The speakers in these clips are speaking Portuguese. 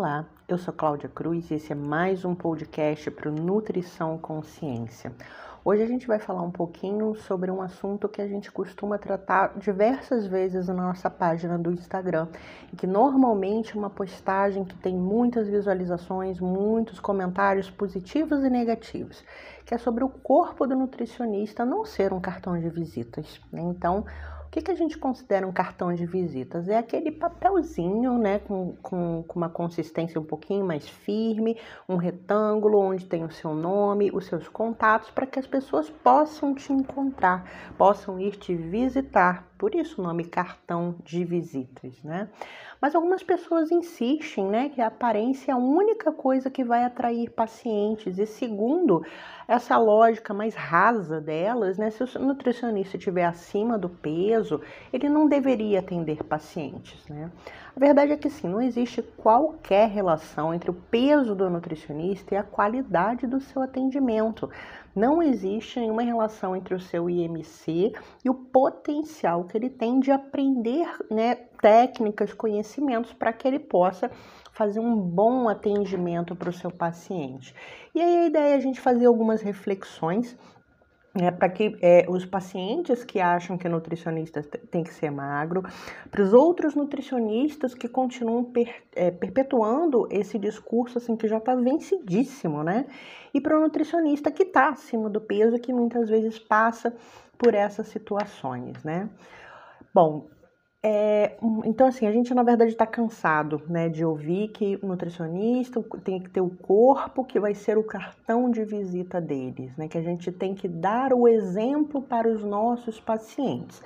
Olá, eu sou Cláudia Cruz e esse é mais um podcast para o Nutrição Consciência. Hoje a gente vai falar um pouquinho sobre um assunto que a gente costuma tratar diversas vezes na nossa página do Instagram, e que normalmente é uma postagem que tem muitas visualizações, muitos comentários positivos e negativos, que é sobre o corpo do nutricionista não ser um cartão de visitas. Né? Então, o que, que a gente considera um cartão de visitas? É aquele papelzinho, né, com, com, com, uma consistência um pouquinho mais firme, um retângulo onde tem o seu nome, os seus contatos, para que as pessoas possam te encontrar, possam ir te visitar. Por isso o nome cartão de visitas, né? Mas algumas pessoas insistem, né, que a aparência é a única coisa que vai atrair pacientes. E segundo essa lógica mais rasa delas, né, se o nutricionista estiver acima do peso, ele não deveria atender pacientes, né? A verdade é que sim, não existe qualquer relação entre o peso do nutricionista e a qualidade do seu atendimento. Não existe nenhuma relação entre o seu IMC e o potencial que ele tem de aprender né, técnicas, conhecimentos para que ele possa fazer um bom atendimento para o seu paciente. E aí a ideia é a gente fazer algumas reflexões é, para que é, os pacientes que acham que nutricionista tem que ser magro, para os outros nutricionistas que continuam per, é, perpetuando esse discurso assim que já está vencidíssimo, né? E para o nutricionista que está acima do peso, que muitas vezes passa por essas situações, né? Bom, é, então, assim, a gente na verdade está cansado né, de ouvir que o nutricionista tem que ter o corpo que vai ser o cartão de visita deles, né, que a gente tem que dar o exemplo para os nossos pacientes.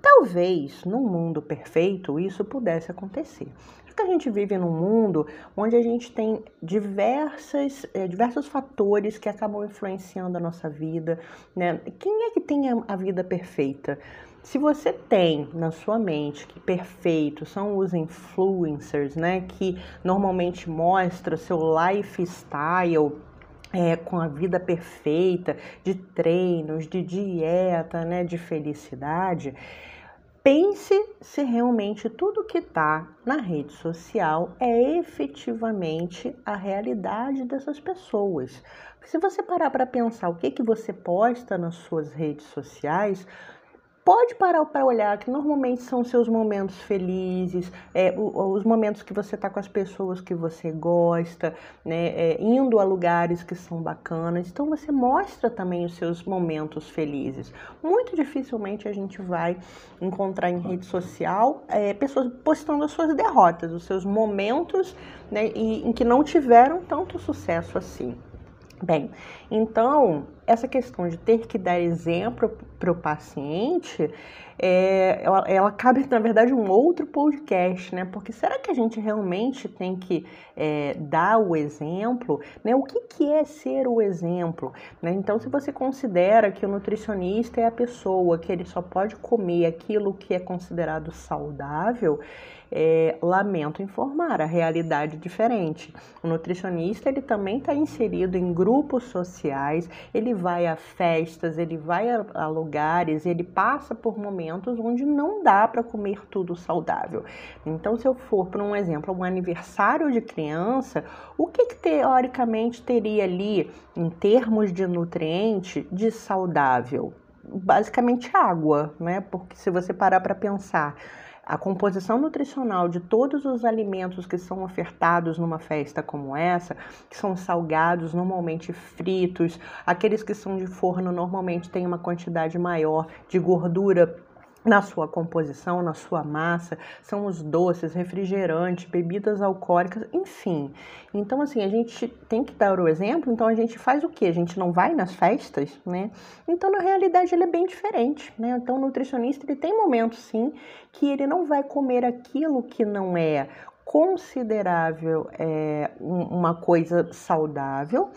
Talvez num mundo perfeito isso pudesse acontecer. Porque a gente vive num mundo onde a gente tem diversas, é, diversos fatores que acabam influenciando a nossa vida. Né? Quem é que tem a, a vida perfeita? Se você tem na sua mente que perfeito são os influencers, né, que normalmente mostra seu lifestyle é, com a vida perfeita, de treinos, de dieta, né, de felicidade, pense se realmente tudo que está na rede social é efetivamente a realidade dessas pessoas. Se você parar para pensar o que, que você posta nas suas redes sociais, pode parar para olhar que normalmente são seus momentos felizes, é, os momentos que você está com as pessoas que você gosta, né, é, indo a lugares que são bacanas. Então você mostra também os seus momentos felizes. Muito dificilmente a gente vai encontrar em rede social é, pessoas postando as suas derrotas, os seus momentos né, em que não tiveram tanto sucesso assim. Bem, então essa questão de ter que dar exemplo para o paciente, é, ela, ela, cabe, na verdade, um outro podcast, né? Porque será que a gente realmente tem que é, dar o exemplo? Né? O que, que é ser o exemplo? Né? Então, se você considera que o nutricionista é a pessoa que ele só pode comer aquilo que é considerado saudável, é, lamento informar, a realidade é diferente. O nutricionista ele também está inserido em grupos sociais, ele vai a festas, ele vai a, a lugares, ele passa por momentos onde não dá para comer tudo saudável. Então, se eu for, por um exemplo, um aniversário de criança, o que, que teoricamente teria ali, em termos de nutriente, de saudável? Basicamente água, né? Porque se você parar para pensar, a composição nutricional de todos os alimentos que são ofertados numa festa como essa, que são salgados, normalmente fritos, aqueles que são de forno normalmente têm uma quantidade maior de gordura na sua composição, na sua massa, são os doces, refrigerantes, bebidas alcoólicas, enfim. Então, assim, a gente tem que dar o exemplo, então a gente faz o que? A gente não vai nas festas, né? Então, na realidade, ele é bem diferente, né? Então, o nutricionista, ele tem momentos, sim, que ele não vai comer aquilo que não é considerável é, uma coisa saudável,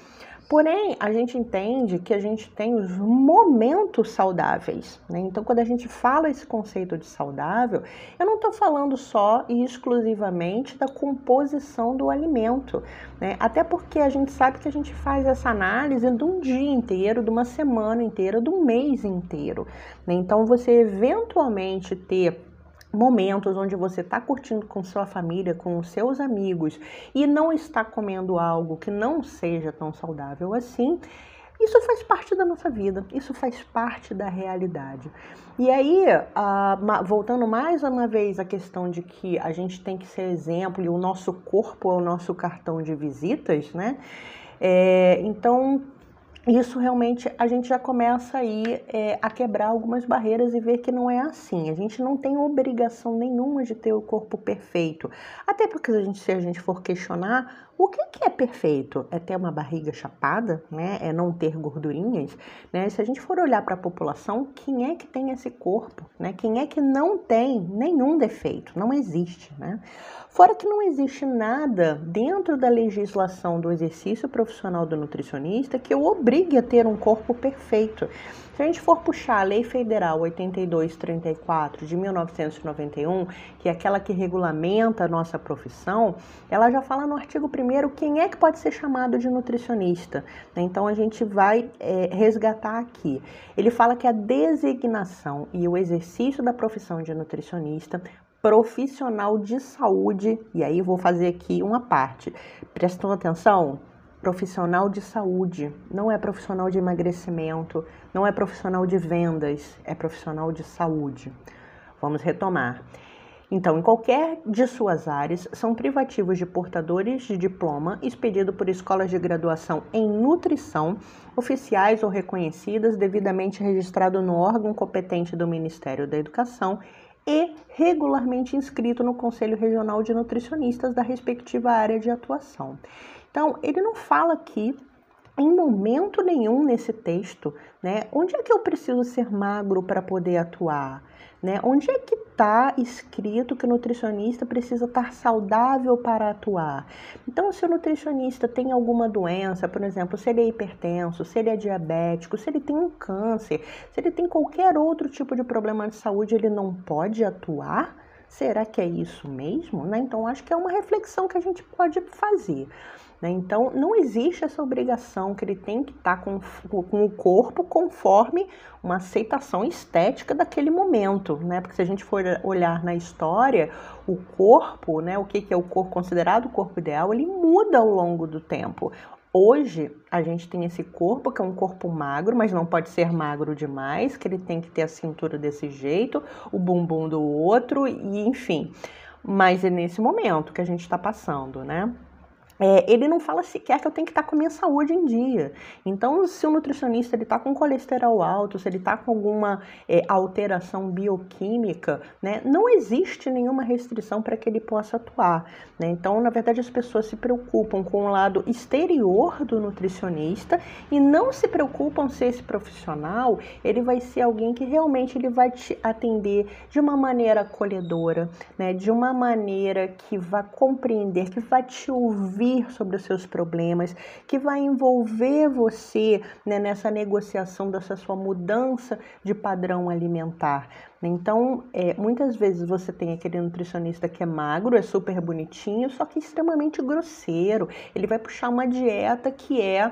Porém, a gente entende que a gente tem os momentos saudáveis. Né? Então, quando a gente fala esse conceito de saudável, eu não estou falando só e exclusivamente da composição do alimento. Né? Até porque a gente sabe que a gente faz essa análise de um dia inteiro, de uma semana inteira, de um mês inteiro. Né? Então, você eventualmente ter momentos onde você está curtindo com sua família, com os seus amigos e não está comendo algo que não seja tão saudável assim, isso faz parte da nossa vida, isso faz parte da realidade. E aí, voltando mais uma vez à questão de que a gente tem que ser exemplo e o nosso corpo é o nosso cartão de visitas, né? É, então, isso realmente a gente já começa aí é, a quebrar algumas barreiras e ver que não é assim. A gente não tem obrigação nenhuma de ter o corpo perfeito. Até porque a gente, se a gente for questionar, o que, que é perfeito? É ter uma barriga chapada, né? É não ter gordurinhas, né? Se a gente for olhar para a população, quem é que tem esse corpo, né? Quem é que não tem nenhum defeito? Não existe, né? Fora que não existe nada dentro da legislação do exercício profissional do nutricionista que o obrigue a ter um corpo perfeito. Se a gente for puxar a Lei Federal 8234 de 1991, que é aquela que regulamenta a nossa profissão, ela já fala no artigo 1 quem é que pode ser chamado de nutricionista. Né? Então a gente vai é, resgatar aqui. Ele fala que a designação e o exercício da profissão de nutricionista profissional de saúde, e aí vou fazer aqui uma parte. Prestam atenção? Profissional de saúde, não é profissional de emagrecimento, não é profissional de vendas, é profissional de saúde. Vamos retomar. Então, em qualquer de suas áreas, são privativos de portadores de diploma expedido por escolas de graduação em nutrição, oficiais ou reconhecidas, devidamente registrado no órgão competente do Ministério da Educação e regularmente inscrito no Conselho Regional de Nutricionistas da respectiva área de atuação. Então, ele não fala aqui em momento nenhum nesse texto, né? Onde é que eu preciso ser magro para poder atuar? Né? Onde é que está escrito que o nutricionista precisa estar saudável para atuar? Então, se o nutricionista tem alguma doença, por exemplo, se ele é hipertenso, se ele é diabético, se ele tem um câncer, se ele tem qualquer outro tipo de problema de saúde, ele não pode atuar? Será que é isso mesmo? Né? Então, acho que é uma reflexão que a gente pode fazer. Né? Então, não existe essa obrigação que ele tem que estar tá com, com o corpo conforme uma aceitação estética daquele momento, né? Porque se a gente for olhar na história, o corpo, né? O que, que é o corpo considerado o corpo ideal, ele muda ao longo do tempo. Hoje a gente tem esse corpo que é um corpo magro, mas não pode ser magro demais, que ele tem que ter a cintura desse jeito, o bumbum do outro, e enfim. Mas é nesse momento que a gente está passando, né? É, ele não fala sequer que eu tenho que estar com a minha saúde em dia. Então, se o nutricionista está com colesterol alto, se ele está com alguma é, alteração bioquímica, né, não existe nenhuma restrição para que ele possa atuar. Né? Então, na verdade, as pessoas se preocupam com o lado exterior do nutricionista e não se preocupam se esse profissional ele vai ser alguém que realmente ele vai te atender de uma maneira acolhedora, né, de uma maneira que vai compreender, que vai te ouvir ouvir sobre os seus problemas, que vai envolver você né, nessa negociação dessa sua mudança de padrão alimentar. Então, é, muitas vezes você tem aquele nutricionista que é magro, é super bonitinho, só que extremamente grosseiro. Ele vai puxar uma dieta que é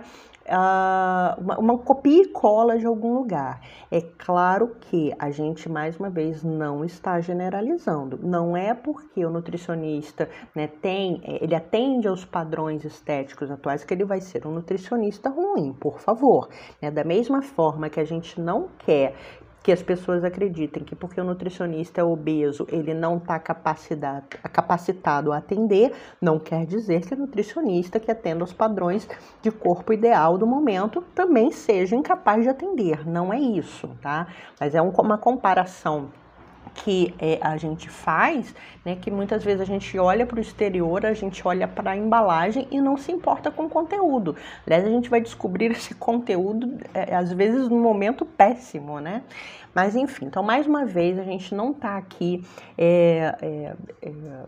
uh, uma, uma copia e cola de algum lugar. É claro que a gente, mais uma vez, não está generalizando. Não é porque o nutricionista né, tem, é, ele atende aos padrões estéticos atuais que ele vai ser um nutricionista ruim, por favor. Né? Da mesma forma que a gente não quer que as pessoas acreditem que porque o nutricionista é obeso, ele não está capacitado, capacitado a atender, não quer dizer que o nutricionista que atenda os padrões de corpo ideal do momento também seja incapaz de atender. Não é isso, tá? Mas é um, uma comparação que é, a gente faz, né, que muitas vezes a gente olha para o exterior, a gente olha para a embalagem e não se importa com o conteúdo. Aliás, a gente vai descobrir esse conteúdo, é, às vezes, num momento péssimo, né? Mas enfim, então mais uma vez a gente não está aqui é,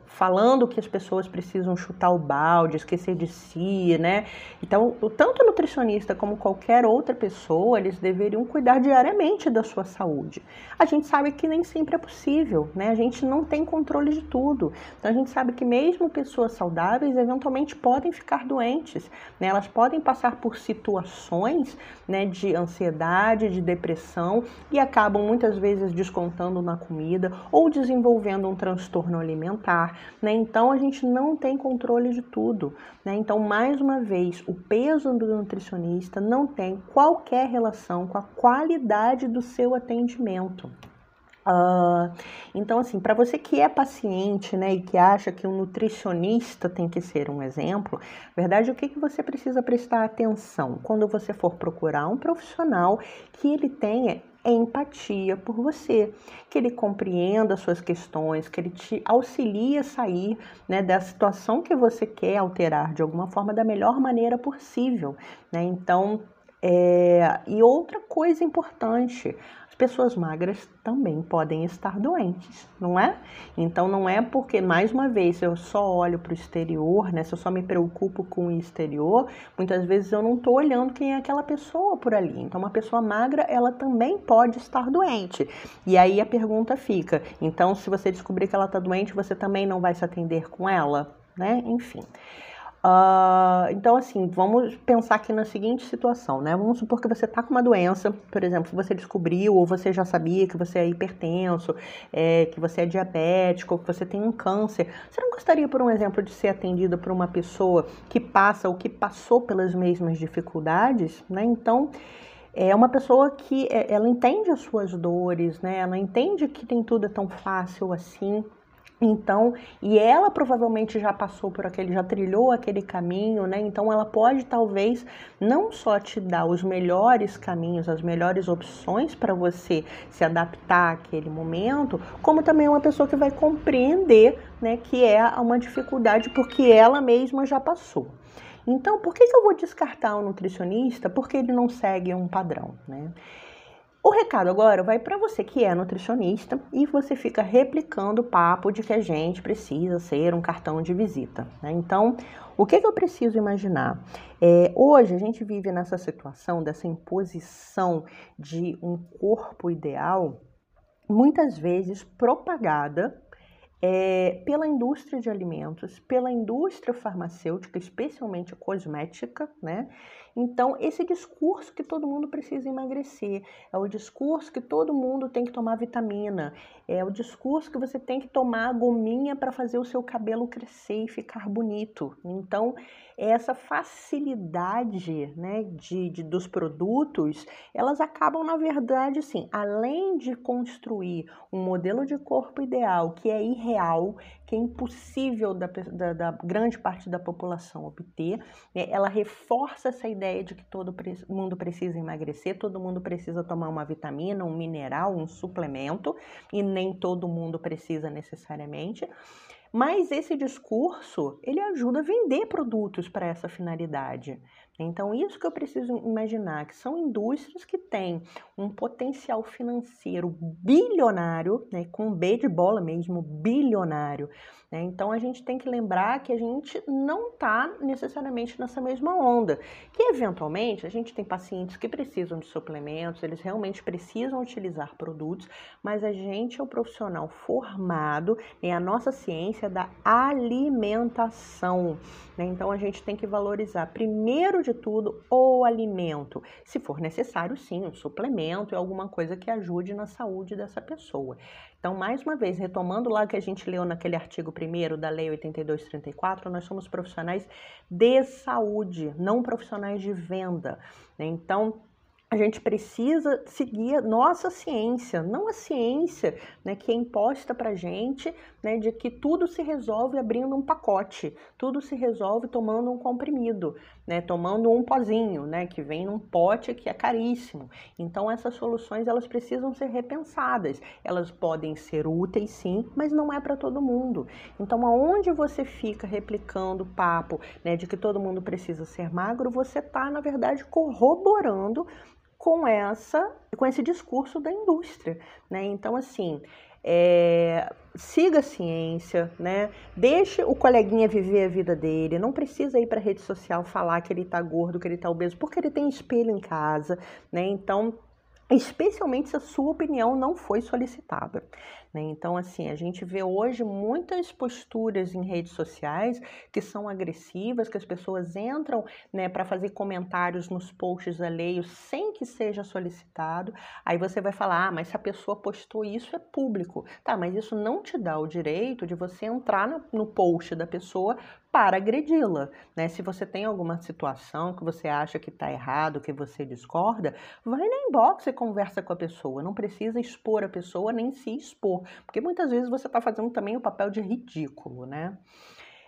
falando que as pessoas precisam chutar o balde, esquecer de si, né? Então, tanto o nutricionista como qualquer outra pessoa, eles deveriam cuidar diariamente da sua saúde. A gente sabe que nem sempre é possível possível, né? A gente não tem controle de tudo. Então a gente sabe que mesmo pessoas saudáveis eventualmente podem ficar doentes, né? Elas podem passar por situações, né, de ansiedade, de depressão e acabam muitas vezes descontando na comida ou desenvolvendo um transtorno alimentar, né? Então a gente não tem controle de tudo, né? Então mais uma vez, o peso do nutricionista não tem qualquer relação com a qualidade do seu atendimento. Uh, então, assim, para você que é paciente, né, e que acha que um nutricionista tem que ser um exemplo, verdade, o que, que você precisa prestar atenção quando você for procurar um profissional que ele tenha empatia por você, que ele compreenda as suas questões, que ele te auxilie a sair né, da situação que você quer alterar de alguma forma da melhor maneira possível. Né? Então, é... e outra coisa importante, pessoas magras também podem estar doentes, não é? Então não é porque, mais uma vez, eu só olho para o exterior, né? Se eu só me preocupo com o exterior, muitas vezes eu não estou olhando quem é aquela pessoa por ali. Então, uma pessoa magra, ela também pode estar doente. E aí a pergunta fica: então, se você descobrir que ela está doente, você também não vai se atender com ela? Né? Enfim. Uh, então, assim, vamos pensar aqui na seguinte situação, né? Vamos supor que você está com uma doença, por exemplo, você descobriu ou você já sabia que você é hipertenso, é, que você é diabético, que você tem um câncer. Você não gostaria, por um exemplo, de ser atendido por uma pessoa que passa ou que passou pelas mesmas dificuldades, né? Então, é uma pessoa que é, ela entende as suas dores, né? Ela entende que tem tudo é tão fácil assim. Então, e ela provavelmente já passou por aquele, já trilhou aquele caminho, né? Então, ela pode talvez não só te dar os melhores caminhos, as melhores opções para você se adaptar àquele momento, como também uma pessoa que vai compreender, né, que é uma dificuldade porque ela mesma já passou. Então, por que, que eu vou descartar um nutricionista? Porque ele não segue um padrão, né? O recado agora vai para você que é nutricionista e você fica replicando o papo de que a gente precisa ser um cartão de visita. Né? Então, o que, que, eu preciso imaginar? É, hoje a gente vive nessa situação dessa imposição de um corpo ideal, muitas vezes propagada é, pela indústria de alimentos, pela indústria farmacêutica, especialmente cosmética, né? Então, esse discurso que todo mundo precisa emagrecer, é o discurso que todo mundo tem que tomar vitamina, é o discurso que você tem que tomar gominha para fazer o seu cabelo crescer e ficar bonito. Então, essa facilidade né, de, de, dos produtos, elas acabam, na verdade, assim, além de construir um modelo de corpo ideal que é irreal, que é impossível da, da, da grande parte da população obter, né, ela reforça essa ideia de que todo mundo precisa emagrecer, todo mundo precisa tomar uma vitamina, um mineral, um suplemento, e nem todo mundo precisa necessariamente. Mas esse discurso, ele ajuda a vender produtos para essa finalidade. Então, isso que eu preciso imaginar, que são indústrias que têm um potencial financeiro bilionário, né, com B de bola mesmo, bilionário. Né? Então, a gente tem que lembrar que a gente não está necessariamente nessa mesma onda, que eventualmente a gente tem pacientes que precisam de suplementos, eles realmente precisam utilizar produtos, mas a gente é o profissional formado em a nossa ciência da alimentação. Né? Então, a gente tem que valorizar primeiro de de tudo, o alimento. Se for necessário, sim, um suplemento e alguma coisa que ajude na saúde dessa pessoa. Então, mais uma vez, retomando lá que a gente leu naquele artigo primeiro da Lei 8234, nós somos profissionais de saúde, não profissionais de venda. Né? Então, a gente precisa seguir nossa ciência, não a ciência né, que é imposta para a gente, né, de que tudo se resolve abrindo um pacote, tudo se resolve tomando um comprimido, né, tomando um pozinho, né, que vem num pote que é caríssimo. Então essas soluções elas precisam ser repensadas. Elas podem ser úteis sim, mas não é para todo mundo. Então aonde você fica replicando o papo né, de que todo mundo precisa ser magro, você está na verdade corroborando com essa com esse discurso da indústria, né? Então assim, é, siga a ciência, né? Deixe o coleguinha viver a vida dele. Não precisa ir para a rede social falar que ele está gordo, que ele está obeso, porque ele tem espelho em casa, né? Então especialmente se a sua opinião não foi solicitada. Né? Então, assim, a gente vê hoje muitas posturas em redes sociais que são agressivas, que as pessoas entram né, para fazer comentários nos posts alheios sem que seja solicitado. Aí você vai falar, ah, mas se a pessoa postou isso é público. Tá, mas isso não te dá o direito de você entrar no, no post da pessoa para agredi-la. Né? Se você tem alguma situação que você acha que está errado, que você discorda, vai na inbox e conversa com a pessoa. Não precisa expor a pessoa nem se expor, porque muitas vezes você está fazendo também o papel de ridículo, né?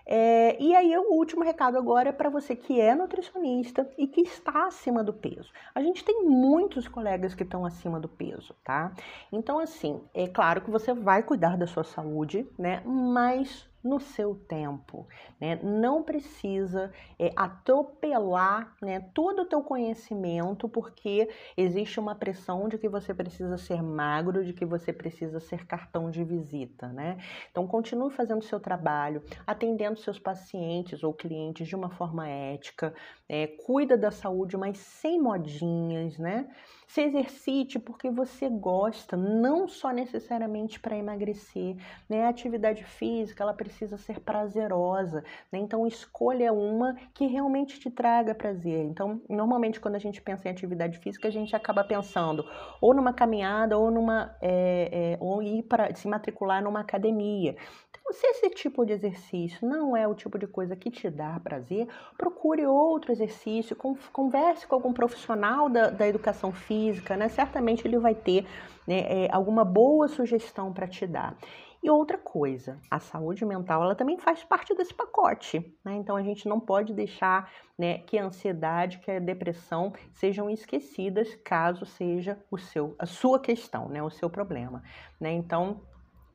É, e aí, o último recado agora é para você que é nutricionista e que está acima do peso. A gente tem muitos colegas que estão acima do peso, tá? Então, assim, é claro que você vai cuidar da sua saúde, né? Mas no seu tempo, né? Não precisa é, atropelar, né, todo o teu conhecimento, porque existe uma pressão de que você precisa ser magro, de que você precisa ser cartão de visita, né? Então continue fazendo seu trabalho, atendendo seus pacientes ou clientes de uma forma ética, é, cuida da saúde, mas sem modinhas, né? Se exercite porque você gosta, não só necessariamente para emagrecer, né? A atividade física, ela precisa ser prazerosa, né? Então escolha uma que realmente te traga prazer. Então, normalmente quando a gente pensa em atividade física, a gente acaba pensando ou numa caminhada ou numa é, é, ou ir para se matricular numa academia. Então, se esse tipo de exercício não é o tipo de coisa que te dá prazer, procure outro exercício, converse com algum profissional da, da educação física, né? Certamente ele vai ter né, é, alguma boa sugestão para te dar. E outra coisa, a saúde mental ela também faz parte desse pacote, né? Então a gente não pode deixar né, que a ansiedade, que a depressão sejam esquecidas caso seja o seu, a sua questão, né, o seu problema, né? Então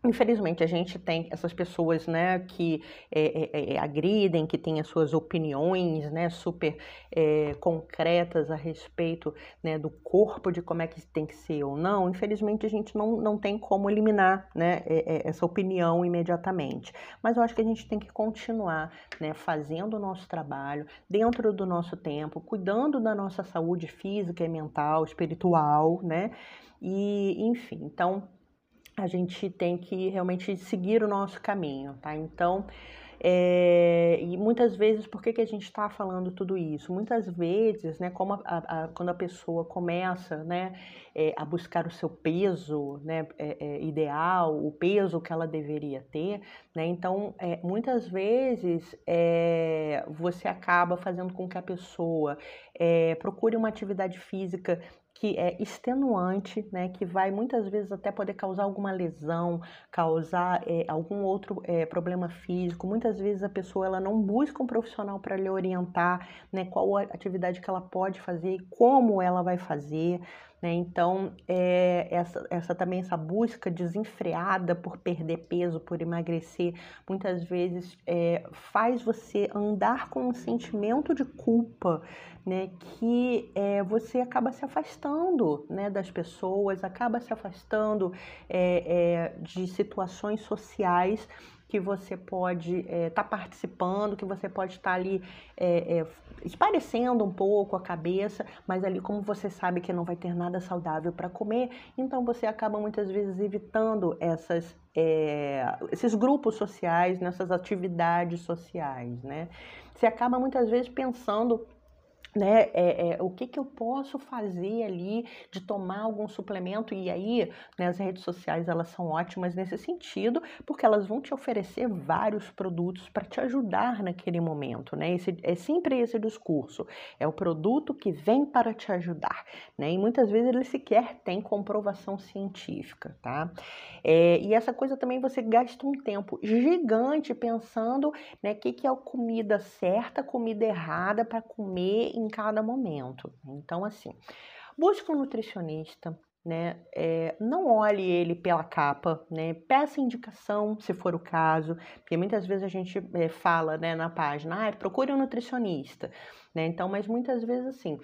Infelizmente, a gente tem essas pessoas né, que é, é, agridem, que têm as suas opiniões né, super é, concretas a respeito né, do corpo, de como é que tem que ser ou não. Infelizmente, a gente não, não tem como eliminar né, essa opinião imediatamente. Mas eu acho que a gente tem que continuar né, fazendo o nosso trabalho dentro do nosso tempo, cuidando da nossa saúde física e mental, espiritual, né? E, enfim, então a gente tem que realmente seguir o nosso caminho, tá? Então, é, e muitas vezes, por que, que a gente está falando tudo isso? Muitas vezes, né, como a, a, quando a pessoa começa né, é, a buscar o seu peso né, é, ideal, o peso que ela deveria ter, né, então muitas vezes você acaba fazendo com que a pessoa procure uma atividade física que é extenuante, né, que vai muitas vezes até poder causar alguma lesão, causar é, algum outro é, problema físico. Muitas vezes a pessoa ela não busca um profissional para lhe orientar, né, qual a atividade que ela pode fazer como ela vai fazer. Né? Então, é, essa, essa também essa busca desenfreada por perder peso, por emagrecer, muitas vezes é, faz você andar com um sentimento de culpa, né? Que é, você acaba se afastando né, das pessoas, acaba se afastando de situações sociais que você pode estar é, tá participando, que você pode estar tá ali é, é, esparecendo um pouco a cabeça, mas ali como você sabe que não vai ter nada saudável para comer, então você acaba muitas vezes evitando essas, é, esses grupos sociais, nessas atividades sociais, né? Você acaba muitas vezes pensando né, é, é, o que, que eu posso fazer ali de tomar algum suplemento e aí né, as redes sociais elas são ótimas nesse sentido porque elas vão te oferecer vários produtos para te ajudar naquele momento, né? Esse, é sempre esse discurso, é o produto que vem para te ajudar, né? E muitas vezes ele sequer tem comprovação científica, tá? É, e essa coisa também você gasta um tempo gigante pensando, né, que que é a comida certa, comida errada para comer em cada momento. Então, assim, busque um nutricionista, né? É, não olhe ele pela capa, né? Peça indicação, se for o caso, porque muitas vezes a gente é, fala, né, na página, ah, procure um nutricionista, né? Então, mas muitas vezes assim,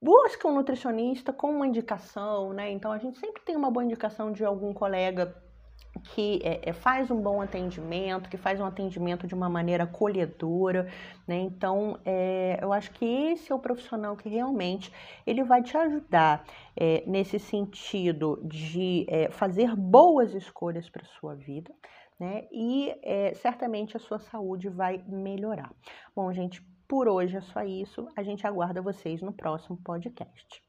busca um nutricionista com uma indicação, né? Então a gente sempre tem uma boa indicação de algum colega que é, é, faz um bom atendimento, que faz um atendimento de uma maneira acolhedora, né? Então, é, eu acho que esse é o profissional que realmente ele vai te ajudar é, nesse sentido de é, fazer boas escolhas para sua vida, né? E é, certamente a sua saúde vai melhorar. Bom, gente, por hoje é só isso. A gente aguarda vocês no próximo podcast.